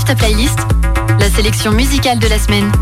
Ta playlist, la sélection musicale de la semaine.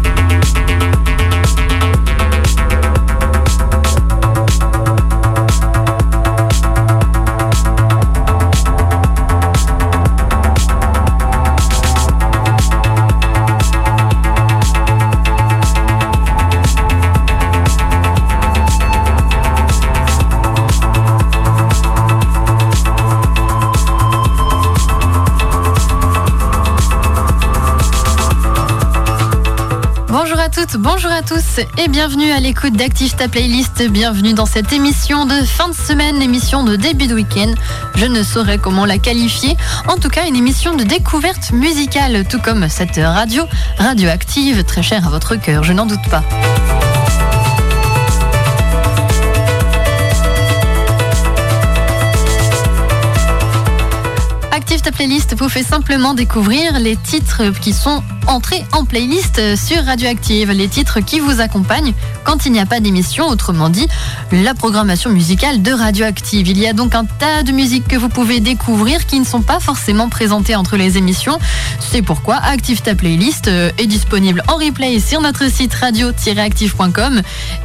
Bonjour à tous et bienvenue à l'écoute d'Active ta playlist. Bienvenue dans cette émission de fin de semaine, émission de début de week-end. Je ne saurais comment la qualifier. En tout cas, une émission de découverte musicale, tout comme cette radio radioactive, très chère à votre cœur, je n'en doute pas. Ta playlist vous fait simplement découvrir les titres qui sont entrés en playlist sur Radioactive, les titres qui vous accompagnent quand il n'y a pas d'émission, autrement dit la programmation musicale de Radioactive. Il y a donc un tas de musiques que vous pouvez découvrir qui ne sont pas forcément présentées entre les émissions. C'est pourquoi Active ta playlist euh, est disponible en replay sur notre site radio-active.com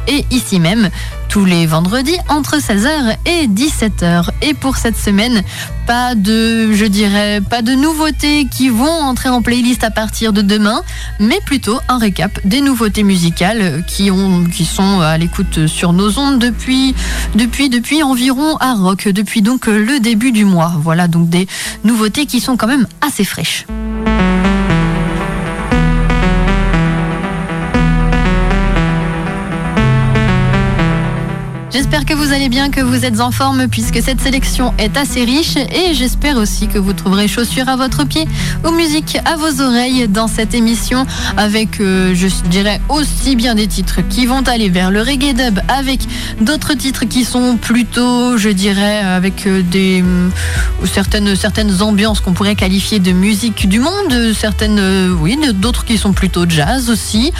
et ici même tous les vendredis entre 16h et 17h. Et pour cette semaine, pas de, je dirais, pas de nouveautés qui vont entrer en playlist à partir de demain, mais plutôt un récap des nouveautés musicales qui ont, qui sont à l'écoute sur nos ondes depuis, depuis, depuis environ à Rock, depuis donc le début du mois. Voilà donc des nouveautés qui sont quand même assez fraîches. J'espère que vous allez bien, que vous êtes en forme puisque cette sélection est assez riche et j'espère aussi que vous trouverez chaussures à votre pied ou musique à vos oreilles dans cette émission avec, euh, je dirais, aussi bien des titres qui vont aller vers le reggae dub avec d'autres titres qui sont plutôt, je dirais, avec euh, des ou certaines, certaines ambiances qu'on pourrait qualifier de musique du monde, certaines, euh, oui, d'autres qui sont plutôt jazz aussi,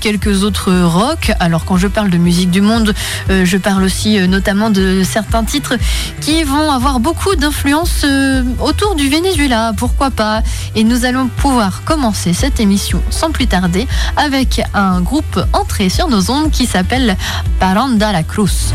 quelques autres rock. Alors quand je parle de musique du monde, je parle parle aussi euh, notamment de certains titres qui vont avoir beaucoup d'influence euh, autour du Venezuela, pourquoi pas. Et nous allons pouvoir commencer cette émission sans plus tarder avec un groupe entré sur nos ondes qui s'appelle Paranda la Cruz.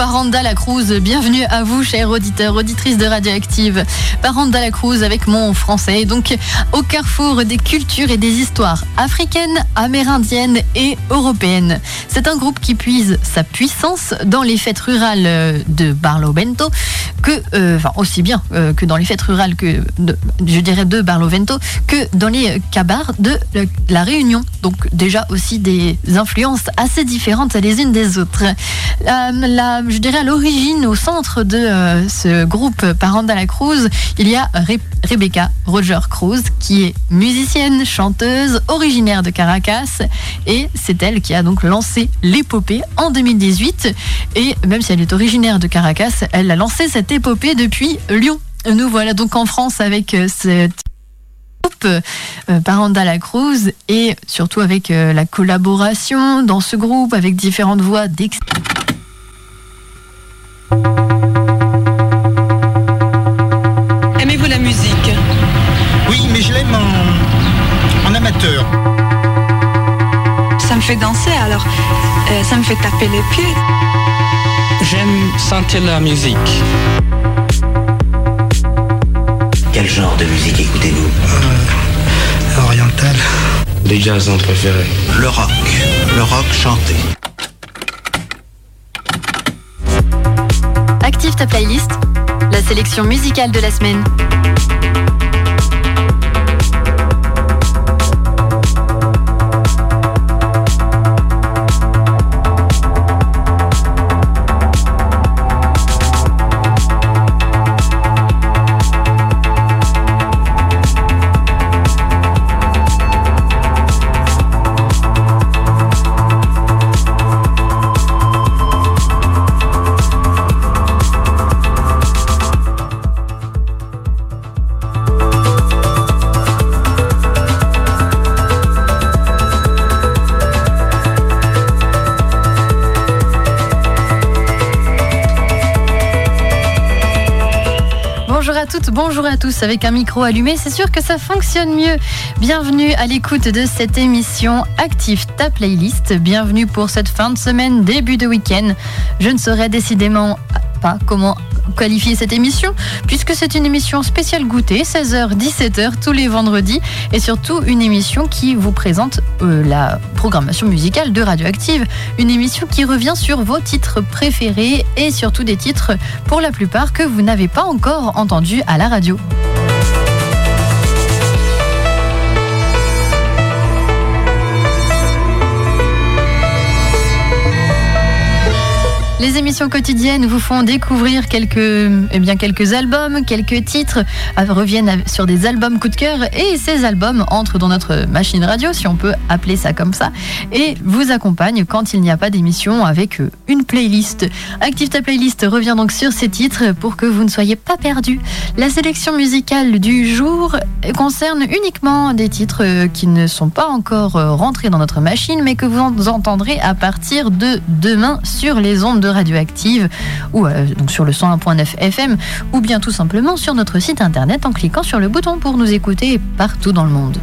Paranda la Cruz. Bienvenue à vous, chers auditeurs, auditrices de Radioactive. Paranda la Cruz avec mon français. Donc, au carrefour des cultures et des histoires africaines, amérindiennes et européennes. C'est un groupe qui puise sa puissance dans les fêtes rurales de Barlovento, que, euh, aussi bien euh, que dans les fêtes rurales que, je dirais, de Barlovento, que dans les cabars de la Réunion. Donc, déjà aussi des influences assez différentes les unes des autres. Je dirais à l'origine, au centre de euh, ce groupe Paranda la Cruz, il y a Rebecca Roger Cruz, qui est musicienne, chanteuse, originaire de Caracas, et c'est elle qui a donc lancé l'épopée en 2018. Et même si elle est originaire de Caracas, elle a lancé cette épopée depuis Lyon. Nous voilà donc en France avec euh, cette groupe euh, Paranda la Cruz et surtout avec la collaboration dans ce groupe avec différentes voix d'experts. Ça me fait danser, alors euh, ça me fait taper les pieds. J'aime sentir la musique. Quel genre de musique écoutez-vous? Euh, Oriental. Les jazz préférés. Le rock. Le rock chanté. Active ta playlist, la sélection musicale de la semaine. Bonjour à tous. Avec un micro allumé, c'est sûr que ça fonctionne mieux. Bienvenue à l'écoute de cette émission Active ta playlist. Bienvenue pour cette fin de semaine, début de week-end. Je ne saurais décidément pas comment qualifier cette émission, puisque c'est une émission spéciale goûter, 16h-17h tous les vendredis, et surtout une émission qui vous présente euh, la programmation musicale de Radioactive, une émission qui revient sur vos titres préférés et surtout des titres pour la plupart que vous n'avez pas encore entendus à la radio. Les émissions quotidiennes vous font découvrir quelques, eh albums, quelques titres, euh, reviennent sur des albums coup de cœur et ces albums entrent dans notre machine radio, si on peut appeler ça comme ça, et vous accompagnent quand il n'y a pas d'émission avec euh, une playlist. Active ta playlist revient donc sur ces titres pour que vous ne soyez pas perdus. La sélection musicale du jour concerne uniquement des titres euh, qui ne sont pas encore rentrés dans notre machine, mais que vous entendrez à partir de demain sur les ondes de Radioactive ou euh, donc sur le 101.9 FM ou bien tout simplement sur notre site internet en cliquant sur le bouton pour nous écouter partout dans le monde.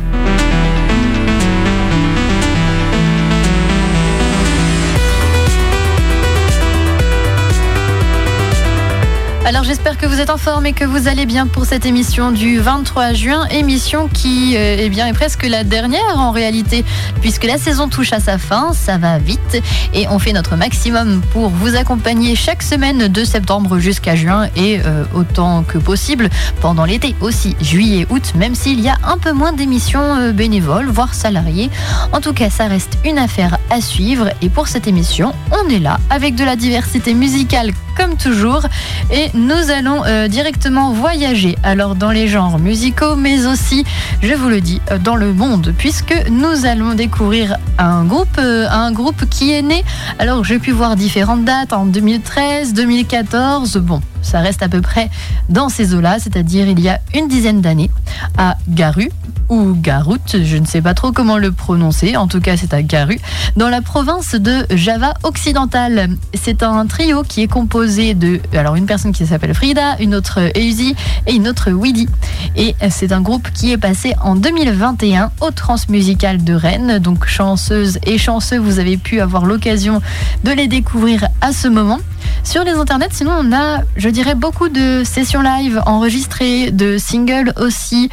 Alors j'espère que vous êtes en forme et que vous allez bien pour cette émission du 23 juin, émission qui euh, eh est presque la dernière en réalité, puisque la saison touche à sa fin, ça va vite. Et on fait notre maximum pour vous accompagner chaque semaine de septembre jusqu'à juin. Et euh, autant que possible pendant l'été aussi, juillet, août, même s'il y a un peu moins d'émissions euh, bénévoles, voire salariées. En tout cas, ça reste une affaire à suivre. Et pour cette émission, on est là avec de la diversité musicale comme toujours. Et nous allons euh, directement voyager alors dans les genres musicaux mais aussi je vous le dis euh, dans le monde puisque nous allons découvrir un groupe euh, un groupe qui est né alors j'ai pu voir différentes dates en 2013 2014 bon ça reste à peu près dans ces eaux-là, c'est-à-dire il y a une dizaine d'années, à Garu, ou Garut, je ne sais pas trop comment le prononcer, en tout cas c'est à Garu, dans la province de Java occidentale. C'est un trio qui est composé de alors une personne qui s'appelle Frida, une autre Eusi et une autre Widi. Et c'est un groupe qui est passé en 2021 au Transmusical de Rennes, donc chanceuse et chanceux, vous avez pu avoir l'occasion de les découvrir à ce moment. Sur les internets, sinon on a, je dirais, beaucoup de sessions live enregistrées, de singles aussi,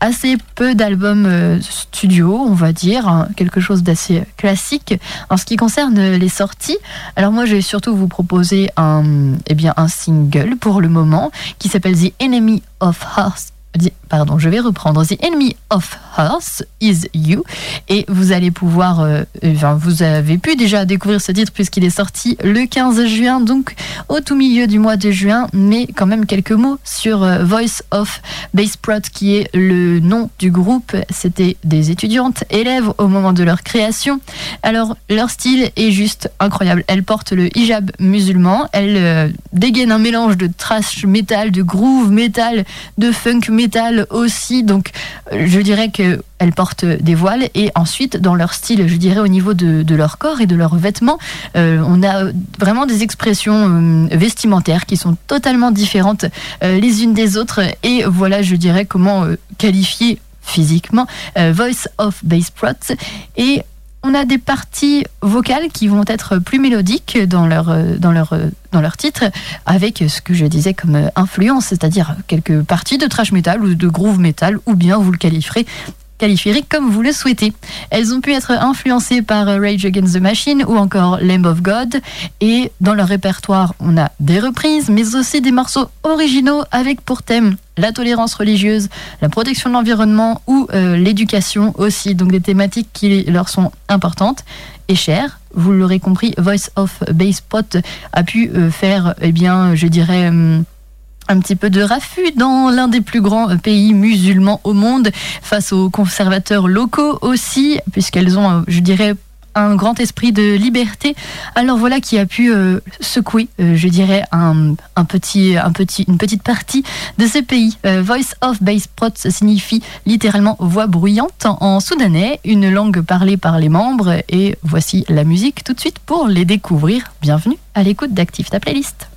assez peu d'albums euh, studio, on va dire, hein, quelque chose d'assez classique. En ce qui concerne les sorties, alors moi je vais surtout vous proposer un, eh bien, un single pour le moment qui s'appelle The Enemy of Hearts je vais reprendre The Enemy of Us is You et vous allez pouvoir, euh, enfin, vous avez pu déjà découvrir ce titre puisqu'il est sorti le 15 juin, donc au tout milieu du mois de juin, mais quand même quelques mots sur euh, Voice of Bass Prod qui est le nom du groupe. C'était des étudiantes élèves au moment de leur création. Alors leur style est juste incroyable. Elles portent le hijab musulman, elles euh, dégainent un mélange de trash metal, de groove metal, de funk metal aussi. Donc, euh, je dirais qu'elles portent des voiles et ensuite, dans leur style, je dirais au niveau de, leur corps et de leurs vêtements, euh, on a vraiment des expressions euh, vestimentaires qui sont totalement différentes les unes des autres. Et voilà, je dirais comment qualifier physiquement Voice of Bass Prots et on a des parties vocales qui vont être plus mélodiques dans leur, euh, euh, titre, avec ce que je disais comme euh, influence, c'est-à-dire quelques parties de trash metal ou de groove metal, ou bien vous le qualifierez qualifierez comme vous le souhaitez. Elles ont pu être influencées par Rage Against the Machine ou encore Lamb of God. Et dans leur répertoire, on a des reprises, mais aussi des morceaux originaux avec pour thème la tolérance religieuse, la protection de l'environnement ou euh, l'éducation aussi. Donc des thématiques qui leur sont importantes et chères. Vous l'aurez compris, Voice of Bass Pot a pu euh, faire, eh bien, je dirais... Hum, un petit peu de raffut dans l'un des plus grands pays musulmans au monde, face aux conservateurs locaux aussi, puisqu'elles ont, je dirais, un grand esprit de liberté. Alors voilà qui a pu euh, secouer, euh, je dirais, un, petit, un petit, une petite partie de ce pays. Euh, Voice of Bass Prots signifie littéralement voix bruyante en soudanais, une langue parlée par les membres. Et voici la musique tout de suite pour les découvrir. Bienvenue à l'écoute d'Active ta playlist.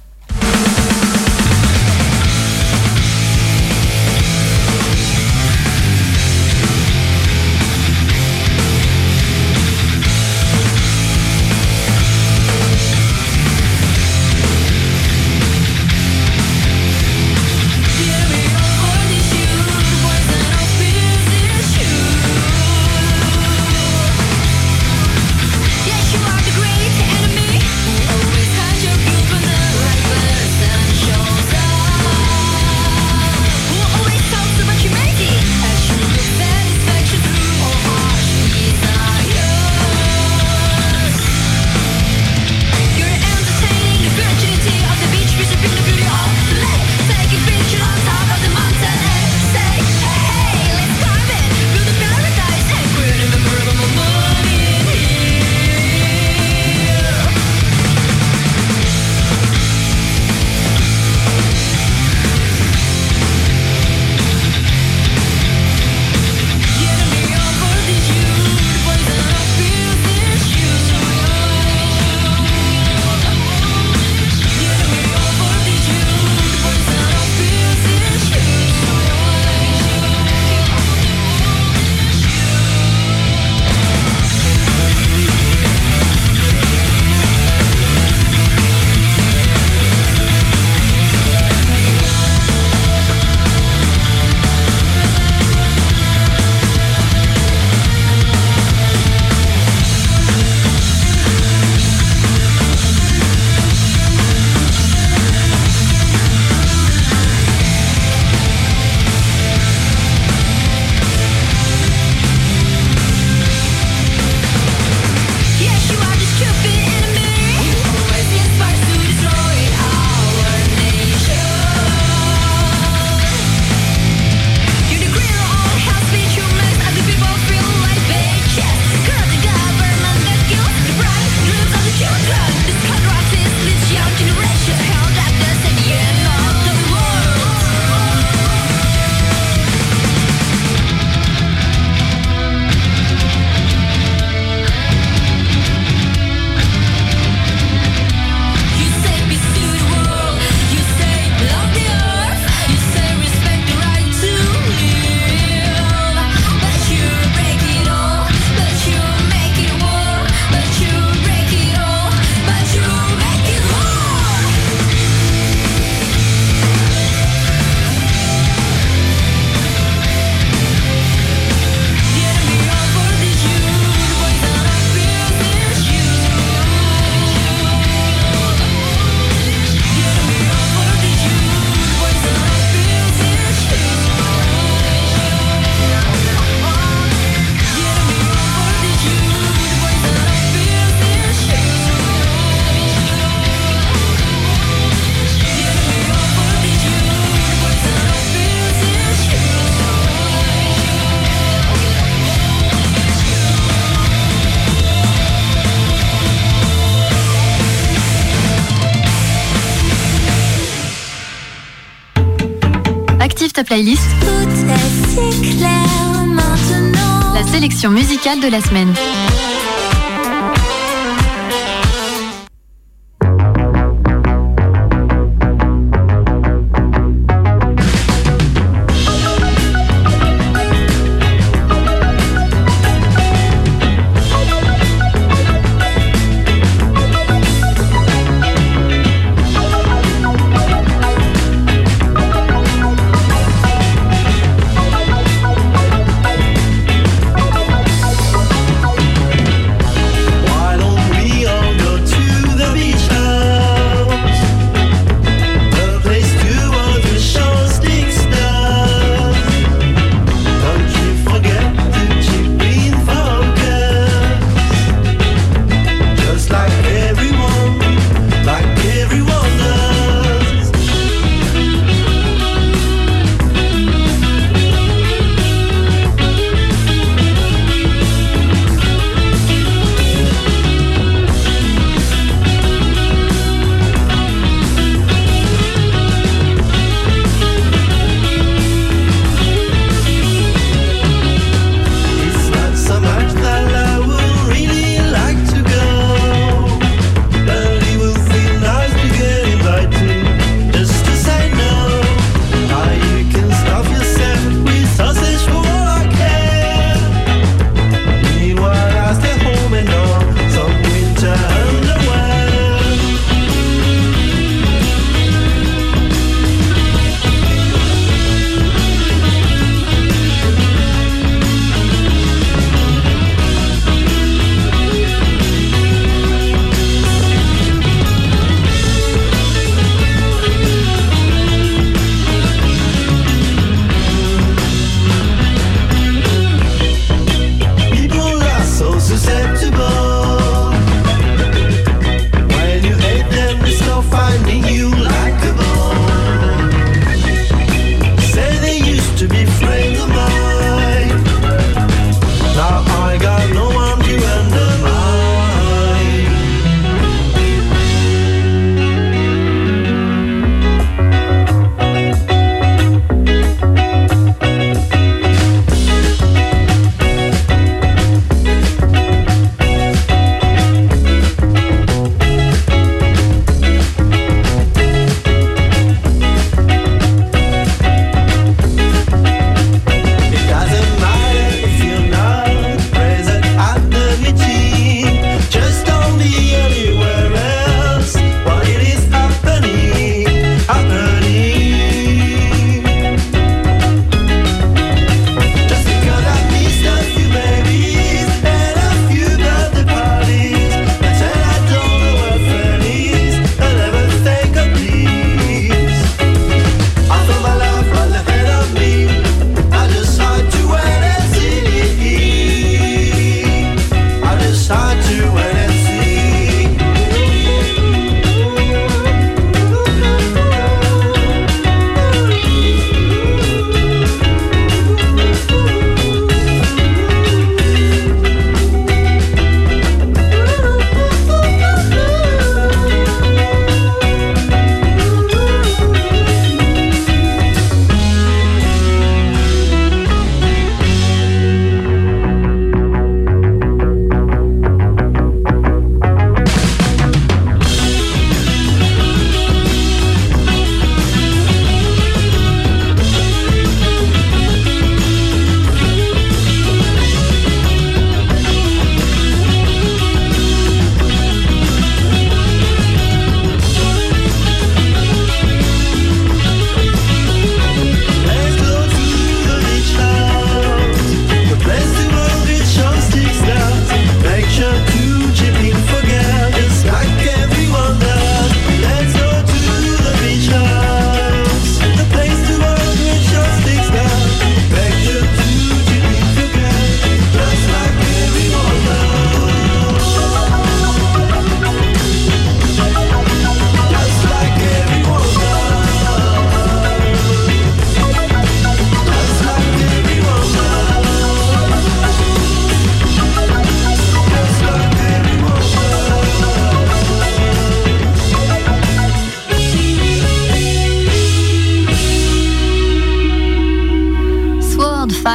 La sélection musicale de la semaine.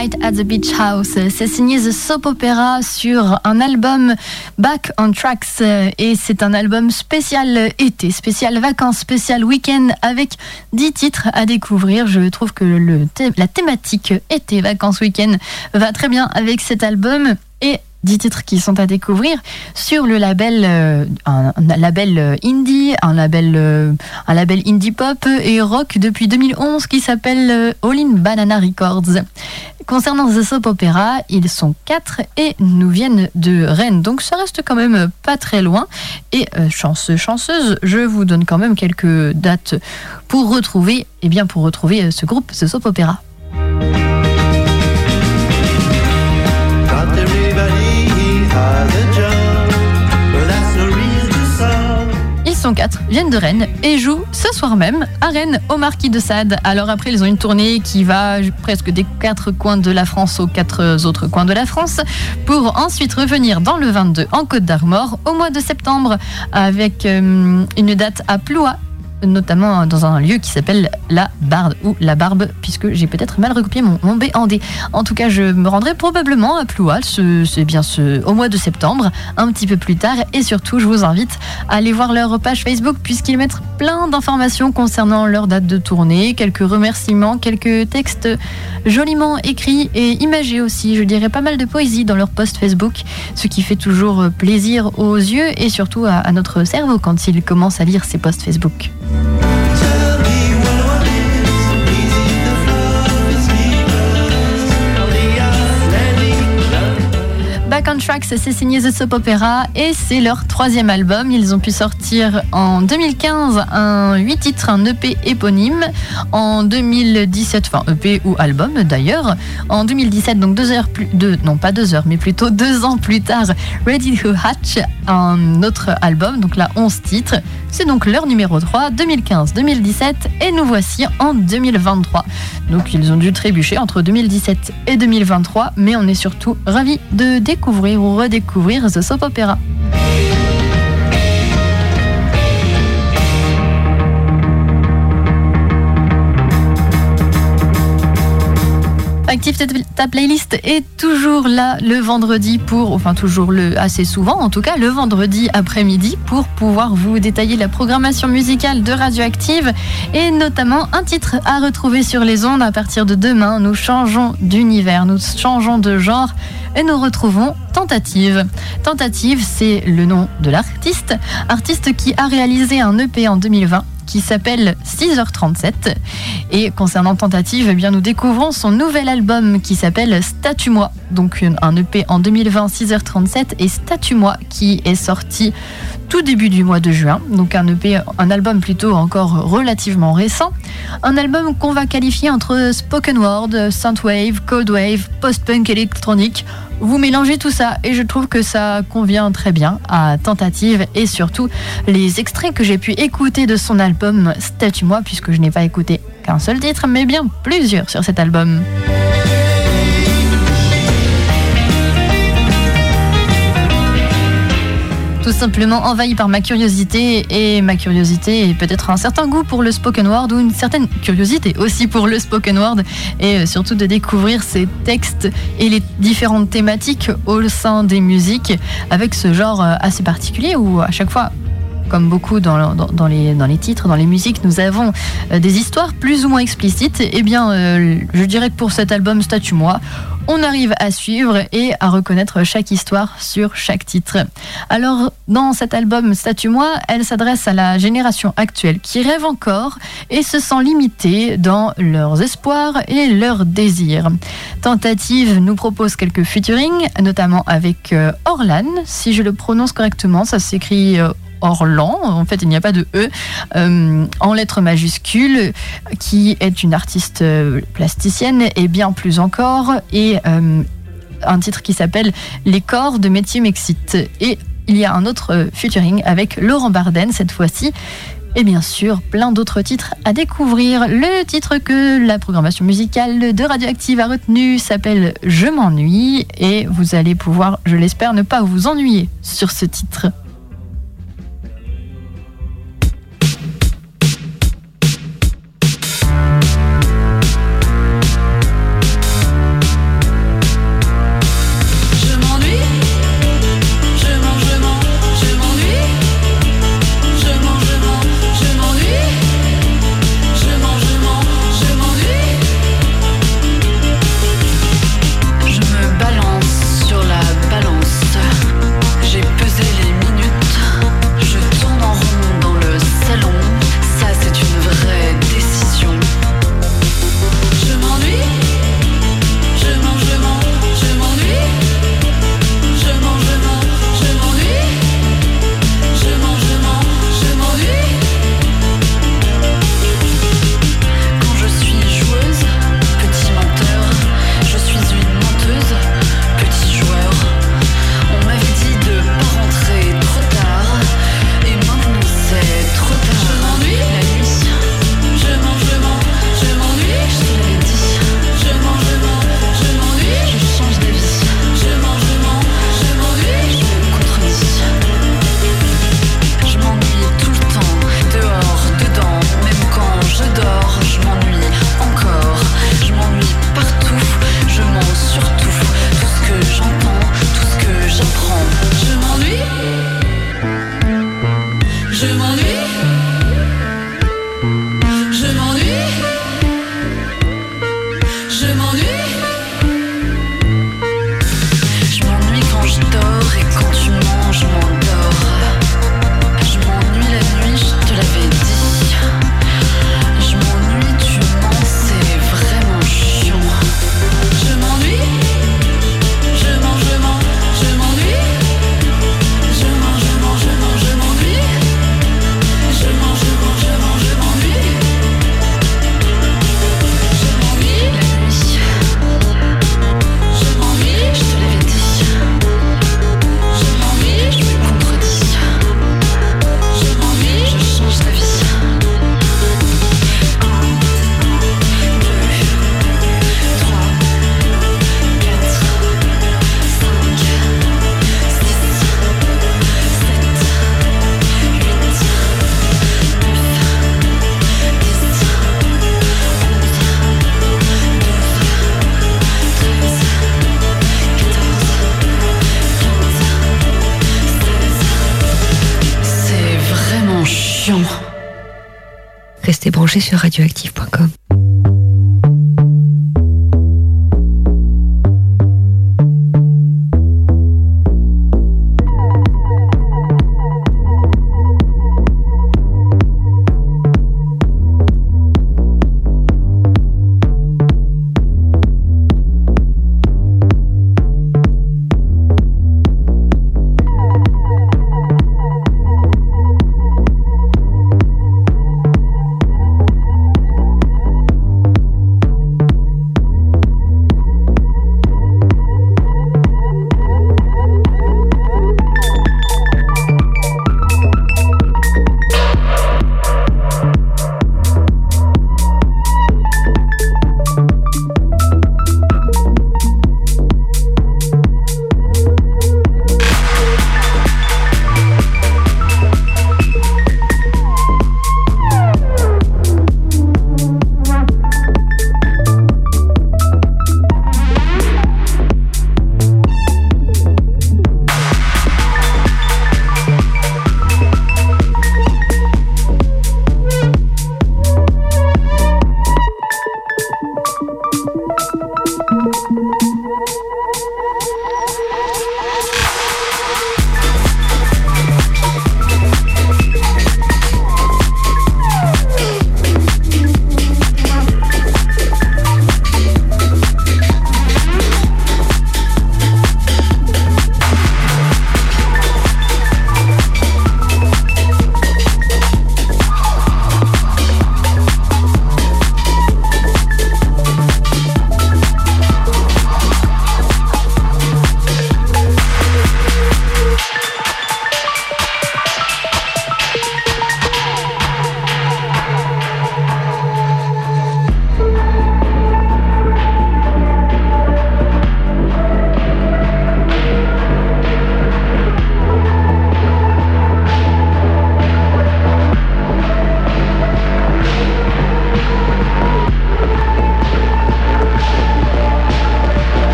At the Beach House. C'est signé The Soap Opera sur un album Back on Tracks et c'est un album spécial été, spécial vacances, spécial week-end avec 10 titres à découvrir. Je trouve que la thématique été, vacances, week-end va très bien avec cet album et 10 titres qui sont à découvrir sur le label, euh, un, label euh, indie, un label, euh, un label indie pop et rock depuis 2011 qui s'appelle All in Banana Records. Concernant The Soap Opera, ils sont quatre et nous viennent de Rennes, donc ça reste quand même pas très loin. Et chanceux, chanceuse, je vous donne quand même quelques dates pour retrouver, eh bien pour retrouver ce groupe, The Soap Opera. Viennent de Rennes et jouent ce soir même à Rennes au Marquis de Sade. Alors après, ils ont une tournée qui va presque des quatre coins de la France aux quatre autres coins de la France pour ensuite revenir dans le 22 en Côte d'Armor au mois de septembre avec euh, une date à Ploie notamment dans un lieu qui s'appelle la Barbe ou la Barbe, puisque j'ai peut-être mal recopié mon, B en D. En tout cas, je me rendrai probablement à Ploual, c'est bien ce, au mois de septembre, un petit peu plus tard. Et surtout, je vous invite à aller voir leur page Facebook, puisqu'ils mettent plein d'informations concernant leur date de tournée, quelques remerciements, quelques textes joliment écrits et imagés aussi. Je dirais pas mal de poésie dans leur post Facebook, ce qui fait toujours plaisir aux yeux et surtout à, à notre cerveau quand ils commencent à lire ces posts Facebook. Back on Tracks, c'est signé The Soap Opera et c'est leur troisième album. Ils ont pu sortir en 2015 un 8 titres, un EP éponyme. En 2017, enfin EP ou album d'ailleurs. En 2017, donc deux heures plus, deux, non pas deux heures, mais plutôt deux ans plus tard, Ready to Hatch, un autre album, donc là 11 titres. C'est donc leur numéro 3, 2015-2017 et nous voici en 2023. Donc ils ont dû trébucher entre 2017 et 2023, mais on est surtout ravis de découvrir ou redécouvrir The Soap Opera. Ta playlist est toujours là le vendredi pour, enfin toujours le, assez souvent en tout cas, le vendredi après-midi pour pouvoir vous détailler la programmation musicale de Radioactive et notamment un titre à retrouver sur les ondes à partir de demain. Nous changeons d'univers, nous changeons de genre et nous retrouvons Tentative. Tentative, c'est le nom de l'artiste, artiste qui a réalisé un EP en 2020 qui s'appelle 6h37. Et concernant Tentative, eh bien, nous découvrons son nouvel album qui s'appelle Statue-moi. Donc un EP en 2020, 6h37 et Statue-moi qui est sorti tout début du mois de juin. Donc un EP, un album plutôt encore relativement récent. Un album qu'on va qualifier entre spoken word, synthwave, cold wave, post-punk électronique vous mélangez tout ça et je trouve que ça convient très bien à Tentative et surtout les extraits que j'ai pu écouter de son album Statue-moi puisque je n'ai pas écouté qu'un seul titre mais bien plusieurs sur cet album. Tout simplement envahi par ma curiosité et ma curiosité et peut-être un certain goût pour le spoken word ou une certaine curiosité aussi pour le spoken word et euh, surtout de découvrir ces textes et les différentes thématiques au sein des musiques avec ce genre euh, assez particulier où à chaque fois comme beaucoup dans, les titres, dans les musiques, nous avons euh, des histoires plus ou moins explicites. Eh bien, je dirais que pour cet album Statue-moi, on arrive à suivre et à reconnaître chaque histoire sur chaque titre. Alors, dans cet album Statue-moi, elle s'adresse à la génération actuelle qui rêve encore et se sent limitée dans leurs espoirs et leurs désirs. Tentative nous propose quelques featuring, notamment avec euh, Orlan, si je le prononce correctement, ça s'écrit euh, Orlan, en fait il n'y a pas de E, euh, en lettres majuscules, qui est une artiste euh, plasticienne et bien plus encore, et euh, un titre qui s'appelle Les corps de métier m'excite. Et il y a un autre featuring avec Laurent Barden cette fois-ci. Et bien sûr, plein d'autres titres à découvrir. Le titre que la programmation musicale de Radioactive a retenu s'appelle Je m'ennuie et vous allez pouvoir, je l'espère, ne pas vous ennuyer sur ce titre. Sur radioactive.com.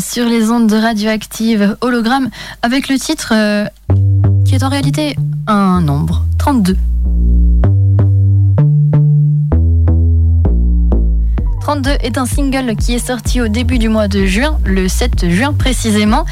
sur les ondes de radioactive. Hologramme avec le titre euh, qui est en réalité un nombre, 32. 32 est un single qui est sorti au début du mois de juin, le 7 juin précisément.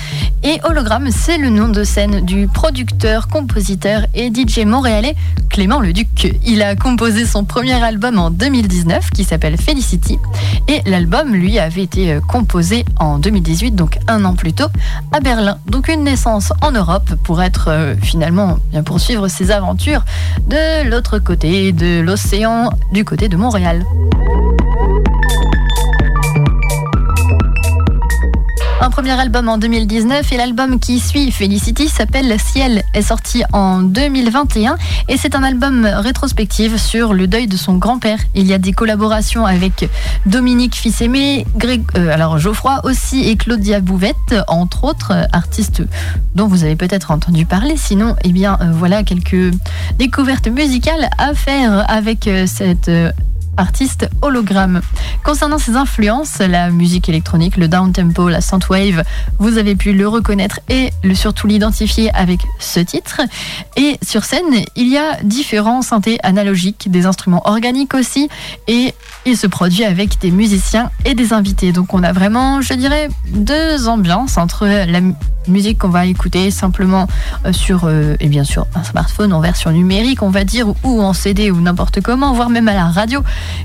Et Hologramme, c'est le nom de scène du producteur, compositeur et DJ montréalais Clément Leduc. Il a composé son premier album en 2019 qui s'appelle Felicity. Et l'album, lui, avait été euh, composé en 2018, donc un an plus tôt, à Berlin. Donc une naissance en Europe pour être euh, finalement poursuivre ses aventures de l'autre côté de l'océan, du côté de Montréal. Un premier album en 2019 et l'album qui suit, Felicity, s'appelle Ciel, est sorti en 2021 et c'est un album rétrospectif sur le deuil de son grand-père. Il y a des collaborations avec Dominique Fils-Aimé, euh, Geoffroy aussi et Claudia Bouvette, entre autres euh, artistes dont vous avez peut-être entendu parler. Sinon, eh bien, euh, voilà quelques découvertes musicales à faire avec cette euh, artiste hologramme. Concernant ses influences, la musique électronique, le down-tempo, la synthwave, vous avez pu le reconnaître et surtout l'identifier avec ce titre. Et sur scène, il y a différents synthés analogiques, des instruments organiques aussi, et il se produit avec des musiciens et des invités. Donc on a vraiment, je dirais, deux ambiances entre la mu- musique qu'on va écouter simplement euh, sur, euh, un smartphone en version numérique, on va dire, ou en CD ou n'importe comment, voire même à la radio,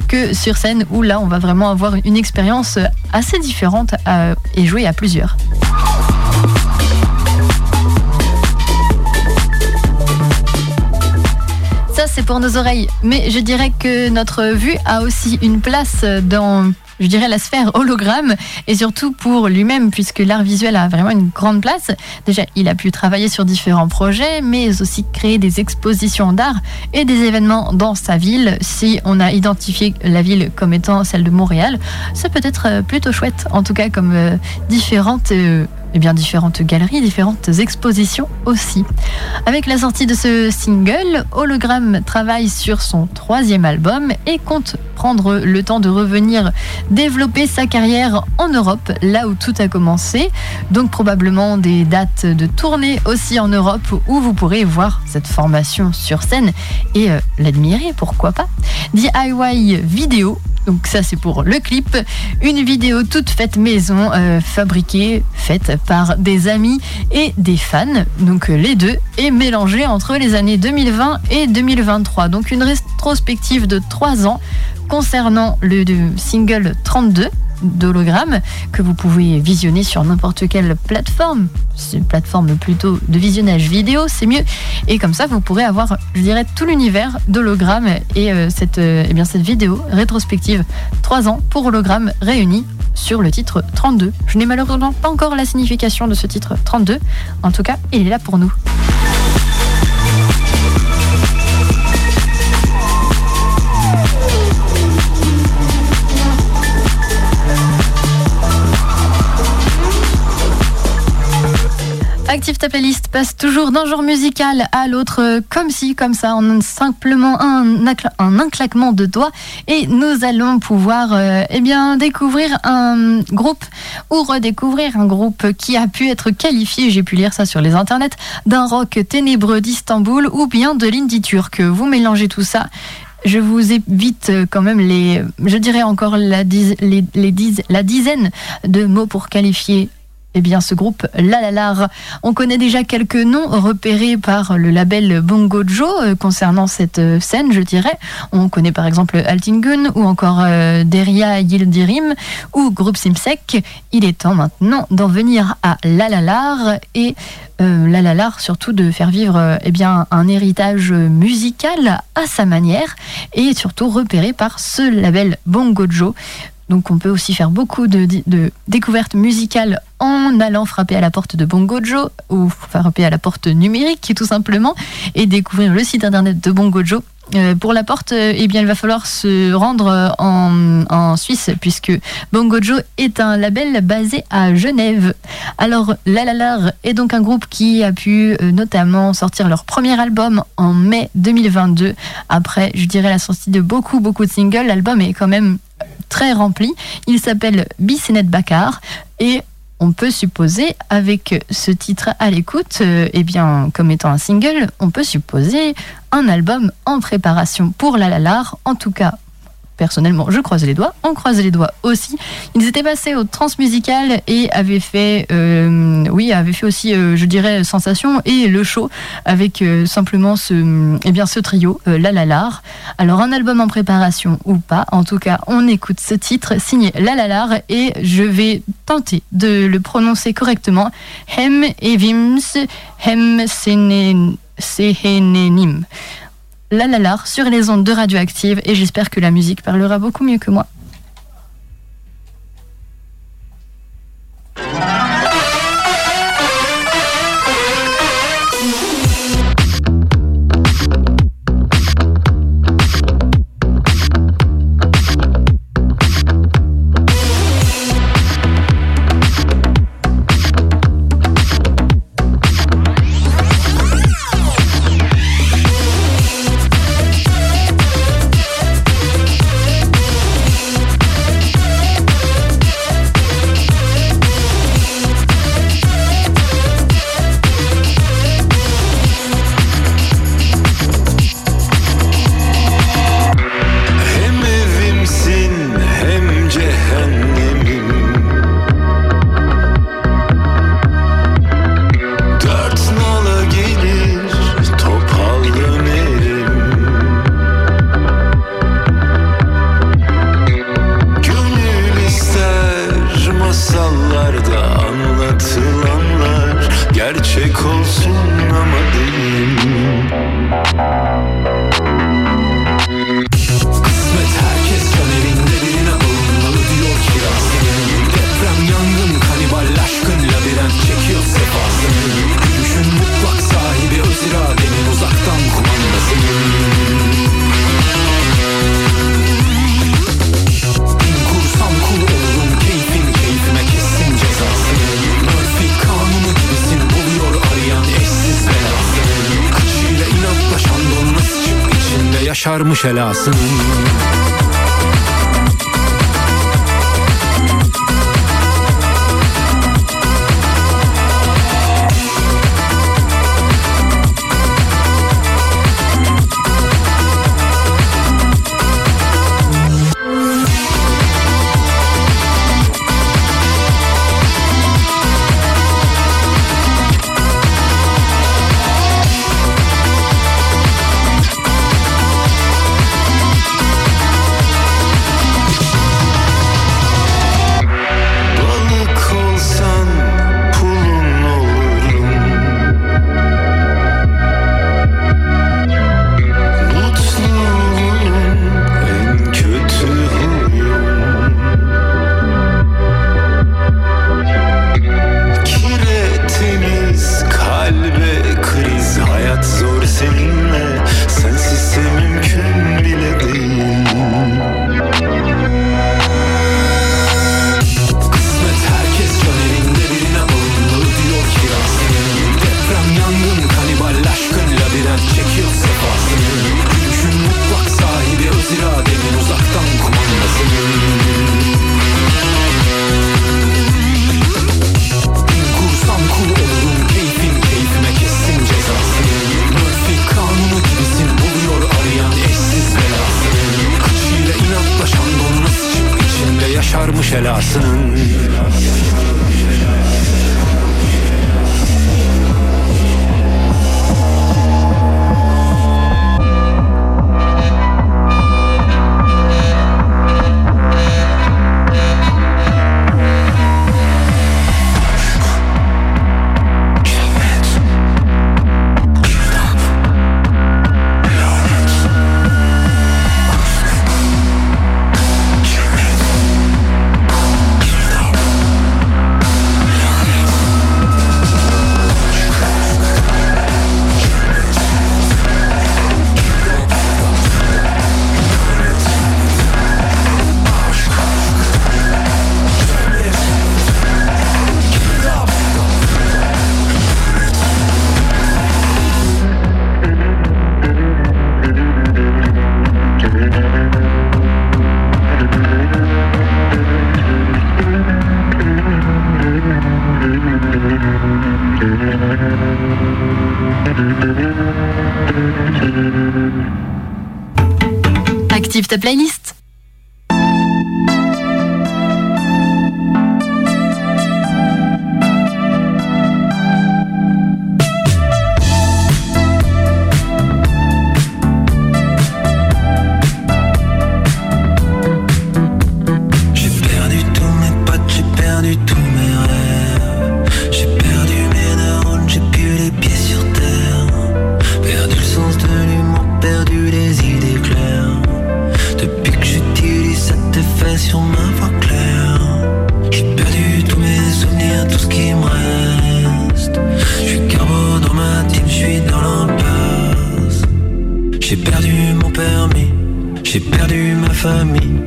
que sur scène où là, on va vraiment avoir une expérience assez différente et jouer à plusieurs. Pour nos oreilles. Mais je dirais que notre vue a aussi une place dans, je dirais, la sphère hologramme et surtout pour lui-même, puisque l'art visuel a vraiment une grande place. Déjà, il a pu travailler sur différents projets, mais aussi créer des expositions d'art et des événements dans sa ville. Si on a identifié la ville comme étant celle de Montréal, ça peut être plutôt chouette, en tout cas comme euh, différentes. euh, eh bien, différentes galeries, différentes expositions aussi. Avec la sortie de ce single, Hologram travaille sur son troisième album et compte prendre le temps de revenir développer sa carrière en Europe, là où tout a commencé. Donc probablement des dates de tournée aussi en Europe où vous pourrez voir cette formation sur scène et euh, l'admirer, pourquoi pas. DIY vidéo. Donc ça c'est pour le clip, une vidéo toute faite maison, euh, fabriquée, faite par des amis et des fans, donc euh, les deux, et mélangée entre les années 2020 et 2023. Donc une rétrospective de trois ans concernant le single 32 d'hologramme que vous pouvez visionner sur n'importe quelle plateforme. C'est une plateforme plutôt de visionnage vidéo, c'est mieux. Et comme ça, vous pourrez avoir, je dirais, tout l'univers d'hologramme et euh, cette, euh, eh bien, cette vidéo rétrospective 3 ans pour hologramme réunis sur le titre 32. Je n'ai malheureusement pas encore la signification de ce titre 32. En tout cas, il est là pour nous. Active ta playlist passe toujours d'un genre musical à l'autre, euh, comme si, comme ça, en simplement un, claquement de doigts. Et nous allons pouvoir euh, eh bien, découvrir un groupe ou redécouvrir un groupe qui a pu être qualifié, j'ai pu lire ça sur les internets, d'un rock ténébreux d'Istanbul ou bien de l'indie turc. Vous mélangez tout ça. Je vous évite euh, quand même les, je dirais encore la, diz- les diz- la dizaine de mots pour qualifier eh bien, ce groupe Lalalar. On connaît déjà quelques noms repérés par le label Bongo Joe euh, concernant cette euh, scène, je dirais. On connaît par exemple Altingun ou encore euh, Deria Yildirim ou Groupe Simsek. Il est temps maintenant d'en venir à Lalalar et euh, Lalalar surtout de faire vivre eh bien, un héritage musical à sa manière et surtout repéré par ce label Bongo Joe. Donc on peut aussi faire beaucoup de, de découvertes musicales en allant frapper à la porte de Bongo Joe ou frapper à la porte numérique tout simplement et découvrir le site internet de Bongo Joe. Euh, pour la porte, euh, eh bien, il va falloir se rendre euh, en, Suisse puisque Bongo Joe est un label basé à Genève. Alors, Lalalar est donc un groupe qui a pu euh, notamment sortir leur premier album en mai 2022. Après, je dirais la sortie de beaucoup, beaucoup de singles, l'album est quand même très rempli. Il s'appelle Bicenet Bakar et on peut supposer, avec ce titre à l'écoute, euh, eh bien, comme étant un single, on peut supposer un album en préparation pour La Lalar, en tout cas personnellement, je croise les doigts. On croise les doigts aussi. Ils étaient passés au transmusical et avaient fait, euh, oui, avaient fait aussi, euh, je dirais, sensation et le show avec euh, simplement ce, eh bien, ce trio, La Lalar. Alors un album en préparation ou pas, en tout cas, on écoute ce titre signé La Lalar et je vais tenter de le prononcer correctement. Hem Evims Hem Sehenenim. La la sur les ondes de radioactive et j'espère que la musique parlera beaucoup mieux que moi. sarmış helasın telaşının active ta playlist. J'ai perdu mon permis, j'ai perdu ma famille,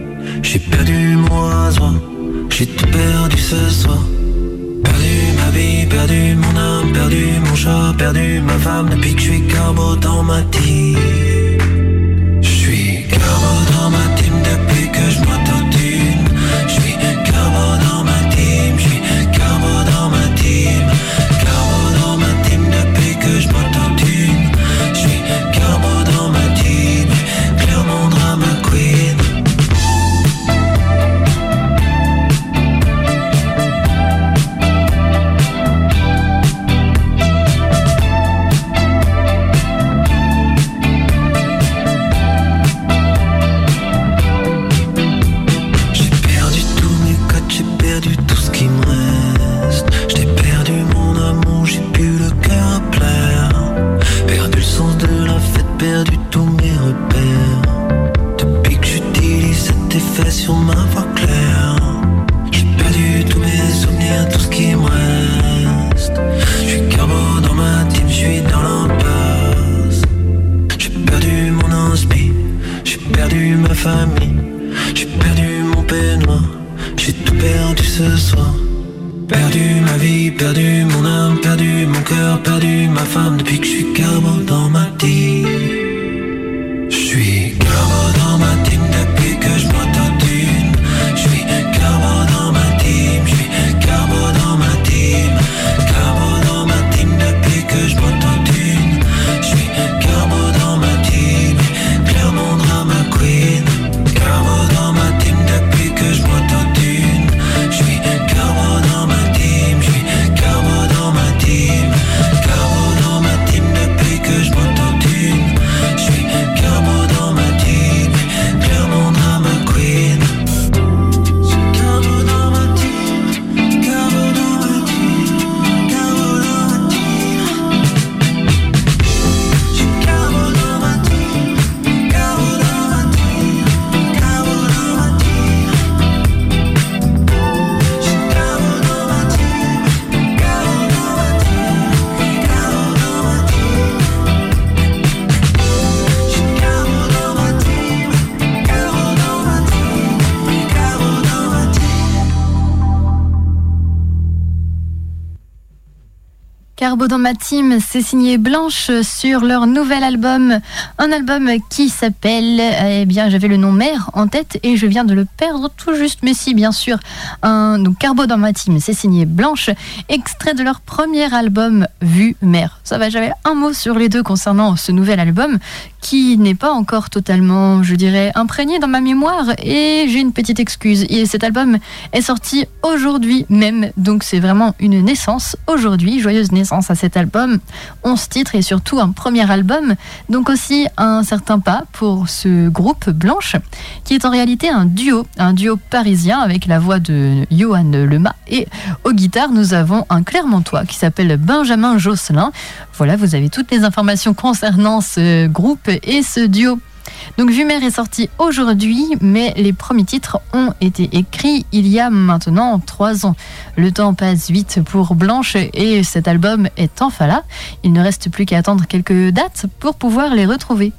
j'ai perdu mon rasoir, j'ai tout perdu ce soir. Perdu ma vie, perdu mon âme, perdu mon chat, perdu ma femme depuis que je suis carbo dans ma team. Je suis carbo dans ma team depuis dans ma team, c'est signé Blanche sur leur nouvel album. Un album qui s'appelle, eh bien, j'avais le nom Mère en tête et je viens de le perdre tout juste. Mais si, bien sûr. Un, donc, Carbo dans ma team, c'est signé Blanche, extrait de leur premier album Vue Mère. Ça va, j'avais un mot sur les deux concernant ce nouvel album qui n'est pas encore totalement, je dirais, imprégné dans ma mémoire et j'ai une petite excuse. Et cet album est sorti aujourd'hui même, donc c'est vraiment une naissance aujourd'hui, joyeuse naissance à cet album. 11 titres et surtout un premier album, donc aussi un certain pas pour ce groupe Blanche, qui est en réalité un duo, un duo parisien avec la voix de Johan Lema et aux guitares nous avons un Clermontois qui s'appelle Benjamin Josselin. Voilà, vous avez toutes les informations concernant ce groupe et ce duo. Donc Vumer est sorti aujourd'hui, mais les premiers titres ont été écrits il y a maintenant trois ans. Le temps passe vite pour Blanche et cet album est enfin là. Il ne reste plus qu'à attendre quelques dates pour pouvoir les retrouver.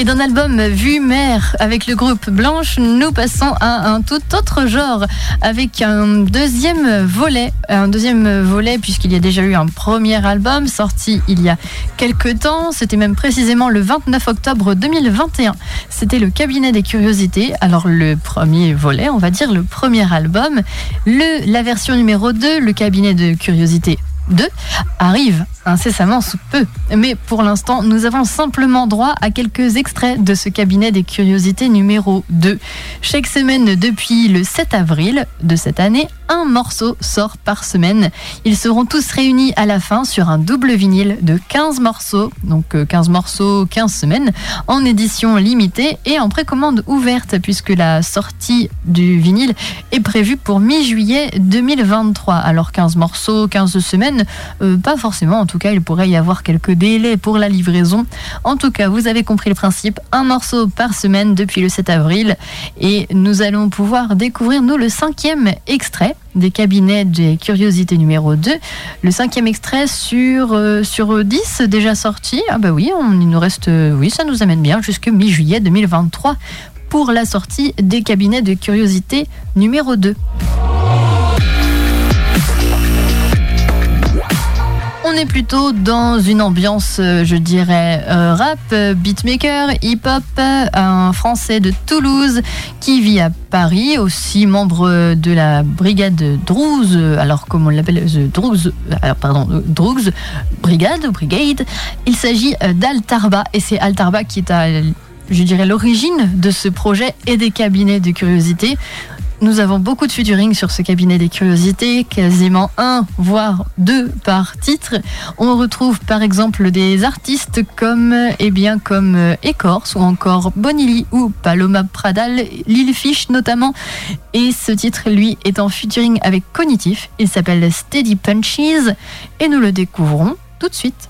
Et d'un album Vue Mère avec le groupe Blanche, nous passons à un tout autre genre avec un deuxième volet. Un deuxième volet puisqu'il y a déjà eu un premier album sorti il y a quelques temps. C'était même précisément le 29 octobre 2021. C'était le cabinet des curiosités. Alors le premier volet, on va dire le premier album. La version numéro 2, le cabinet de curiosités 2 arrive incessamment sous peu. Mais pour l'instant, nous avons simplement droit à quelques extraits de ce cabinet des curiosités numéro 2. Chaque semaine depuis le 7 avril de cette année, un morceau sort par semaine. Ils seront tous réunis à la fin sur un double vinyle de 15 morceaux, donc 15 euh, morceaux, 15 semaines, en édition limitée et en précommande ouverte puisque la sortie du vinyle est prévue pour mi-juillet 2023. Alors 15 morceaux, 15 semaines, euh, pas forcément tout cas, il pourrait y avoir quelques délais pour la livraison. En tout cas, vous avez compris le principe, un morceau par semaine depuis le 7 avril. Et nous allons pouvoir découvrir, nous, le cinquième extrait des cabinets des curiosités numéro 2. Le cinquième extrait sur, euh, sur 10 déjà sorti. Ah bah oui, il nous reste, euh, oui, ça nous amène bien jusqu'à mi-juillet 2023 pour la sortie des cabinets de curiosités numéro 2. On est plutôt dans une ambiance, euh, je dirais, euh, rap, euh, beatmaker, hip-hop, un Français de Toulouse qui vit à Paris, aussi membre de la brigade Druze, alors comme on l'appelle, Druze, pardon, Druze, brigade ou brigade. Il s'agit d'Altarba et c'est Altarba qui est à je dirais, l'origine de ce projet et des cabinets de curiosité. Nous avons beaucoup de featuring sur ce cabinet des curiosités, quasiment un, voire deux par titre. On retrouve par exemple des artistes comme, eh bien, comme Écorce ou encore Bonilly ou Paloma Pradal, Lil Fish notamment. Et ce titre, lui, est en featuring avec Cognitif. Il s'appelle Steady Punches et nous le découvrons tout de suite.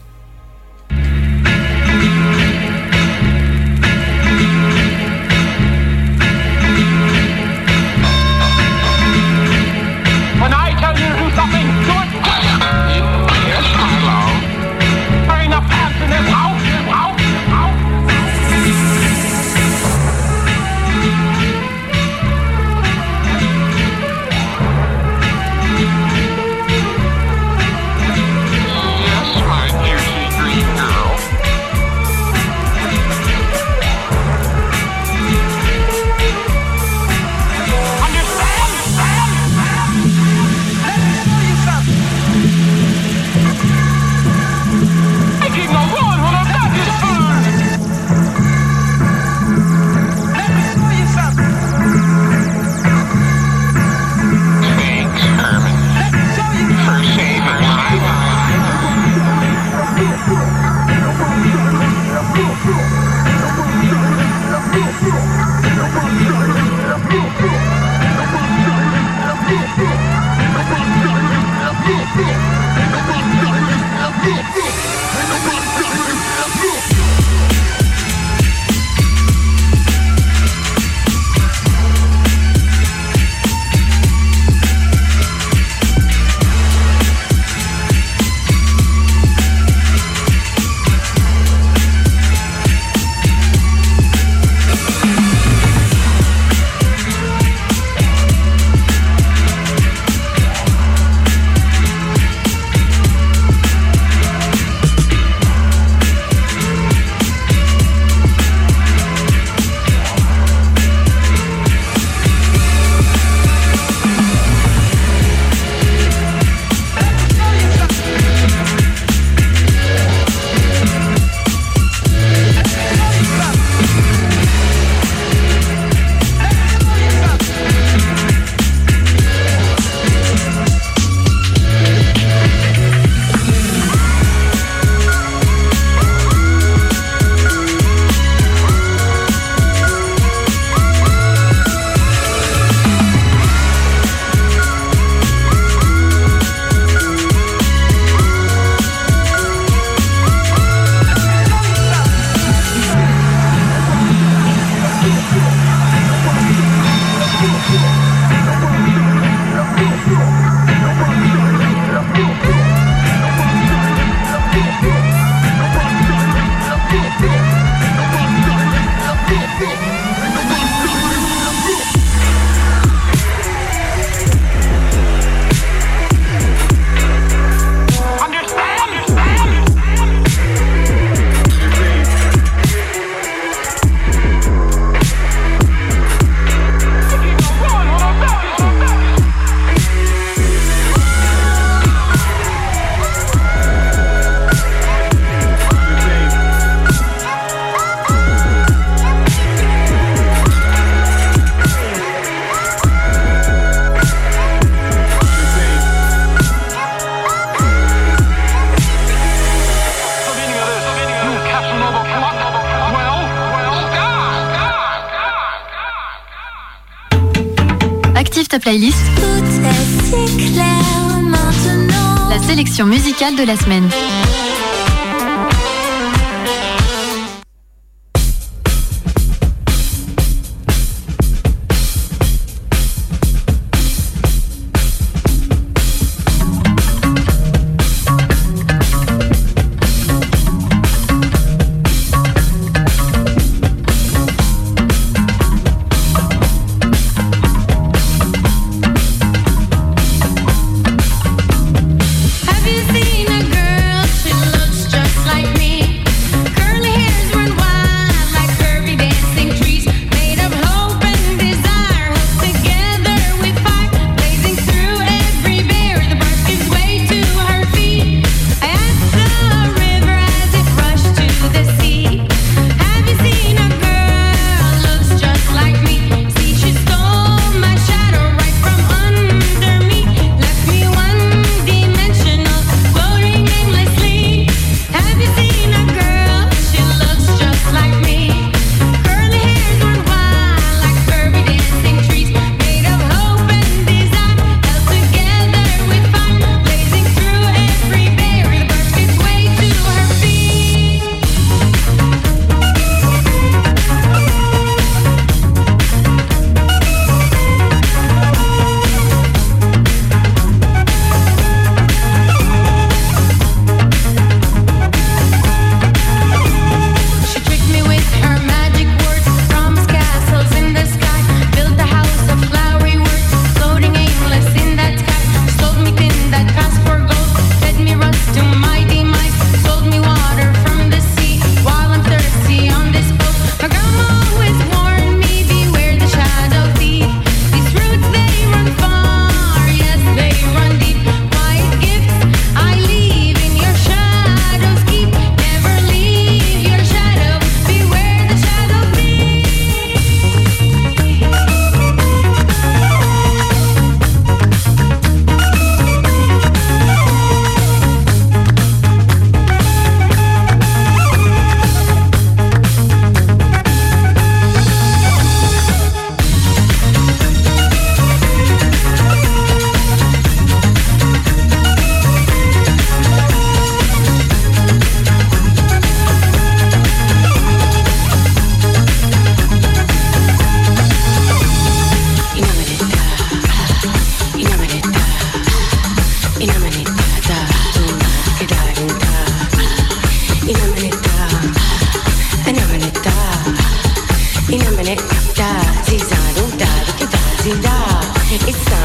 musicale de la semaine.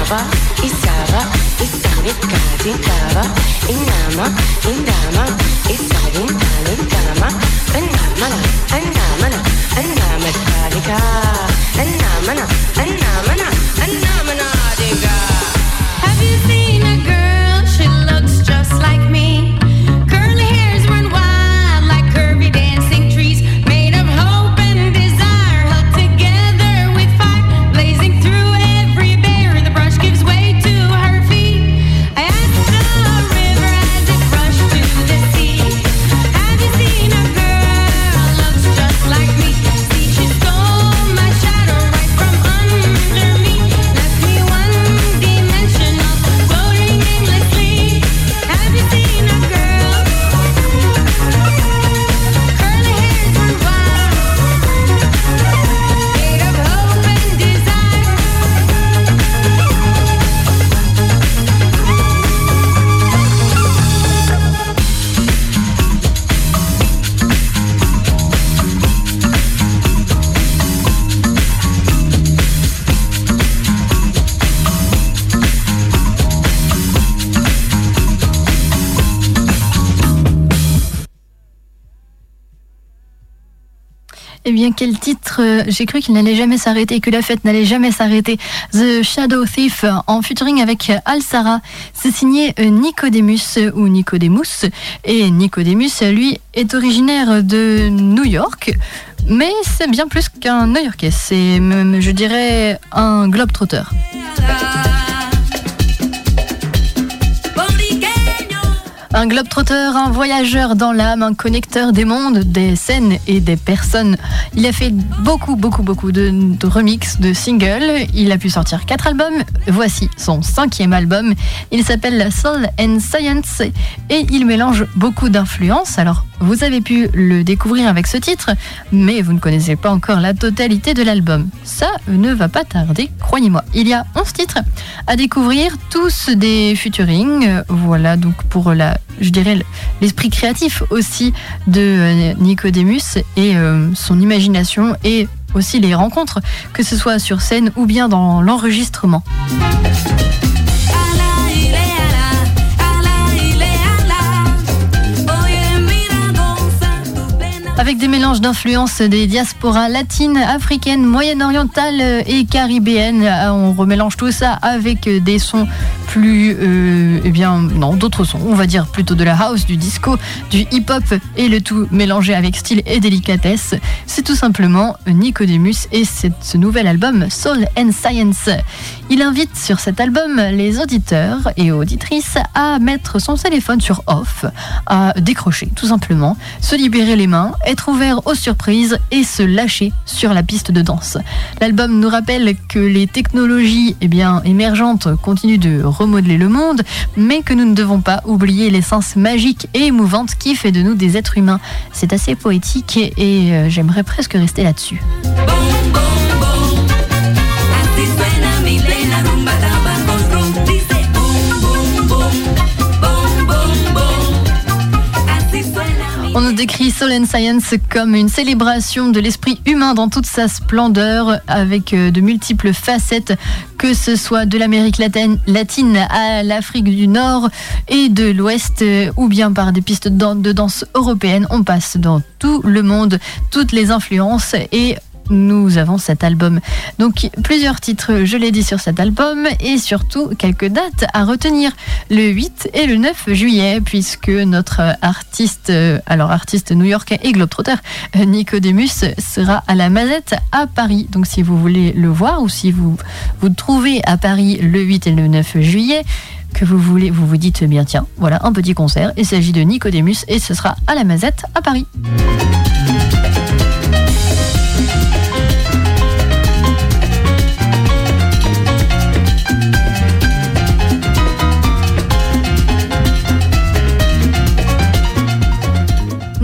Sava, i Sava, i Tava, Inama, Nama, i Dama, i Savi, Tali, Dama, Anamala, Anamala, Anamala, Kalika. quel titre euh, J'ai cru qu'il n'allait jamais s'arrêter, que la fête n'allait jamais s'arrêter. The Shadow Thief en featuring avec Al Sara. C'est signé euh, Nicodemus euh, ou Nicodemus. Et Nicodemus, lui, est originaire de New York. Mais c'est bien plus qu'un New Yorkais. C'est, je dirais, un globe-trotteur. Un globe-trotteur, un voyageur dans l'âme, un connecteur des mondes, des scènes et des personnes. Il a fait beaucoup, beaucoup, beaucoup de, de remixes, de singles. Il a pu sortir quatre albums. Voici son cinquième album. Il s'appelle Soul and Science et il mélange beaucoup d'influences. Alors, vous avez pu le découvrir avec ce titre, mais vous ne connaissez pas encore la totalité de l'album. Ça ne va pas tarder, croyez-moi. Il y a 11 titres à découvrir, tous des featuring. Voilà donc pour la, je dirais l'esprit créatif aussi de euh, Nicodemus et euh, son imagination et aussi les rencontres, que ce soit sur scène ou bien dans l'enregistrement. Avec des mélanges d'influences des diasporas latines, africaines, moyen-orientales et caribéennes, Euh, on remélange tout ça avec des sons plus, euh, eh bien, non, d'autres sons. On va dire plutôt de la house, du disco, du hip-hop et le tout mélangé avec style et délicatesse. C'est tout simplement Nicodemus et ce nouvel album Soul and Science. Il invite sur cet album les auditeurs et auditrices à mettre son téléphone sur off, à décrocher tout simplement, se libérer les mains, être ouvert aux surprises et se lâcher sur la piste de danse. L'album nous rappelle que les technologies eh bien, émergentes continuent de remodeler le monde, mais que nous ne devons pas oublier l'essence magique et émouvante qui fait de nous des êtres humains. C'est assez poétique et, et, euh, j'aimerais presque rester là-dessus. On nous décrit Soul and Science comme une célébration de l'esprit humain dans toute sa splendeur, avec euh, de multiples facettes, que ce soit de l'Amérique latine, à l'Afrique du Nord et de l'Ouest, euh, ou bien par des pistes de danse européennes. On passe dans tout le monde, toutes les influences et nous avons cet album. Donc plusieurs titres, je l'ai dit sur cet album, et surtout quelques dates à retenir. Le 8 et le 9 juillet, puisque notre artiste, euh, alors artiste new-yorkais et globetrotter, euh, Nicodemus, sera à la Mazette à Paris. Donc si vous voulez le voir, ou si vous vous trouvez à Paris le 8 et le 9 juillet, que vous voulez, vous vous dites, eh bien tiens, voilà un petit concert. Il s'agit de Nicodemus et ce sera à la Mazette à Paris.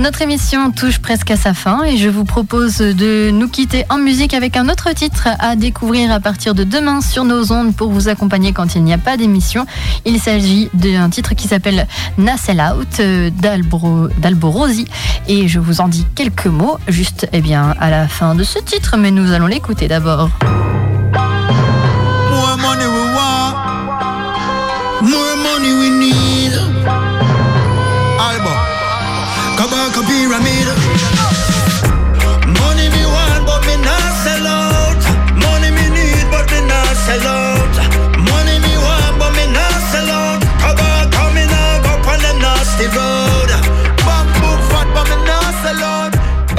Notre émission touche presque à sa fin et je vous propose de nous quitter en musique avec un autre titre à découvrir à partir de demain sur nos ondes pour vous accompagner quand il n'y a pas d'émission. Il s'agit d'un titre qui s'appelle Nassel Out d'Alborosi et je vous en dis quelques mots juste eh bien, à la fin de ce titre, mais nous allons l'écouter d'abord. Money we money we.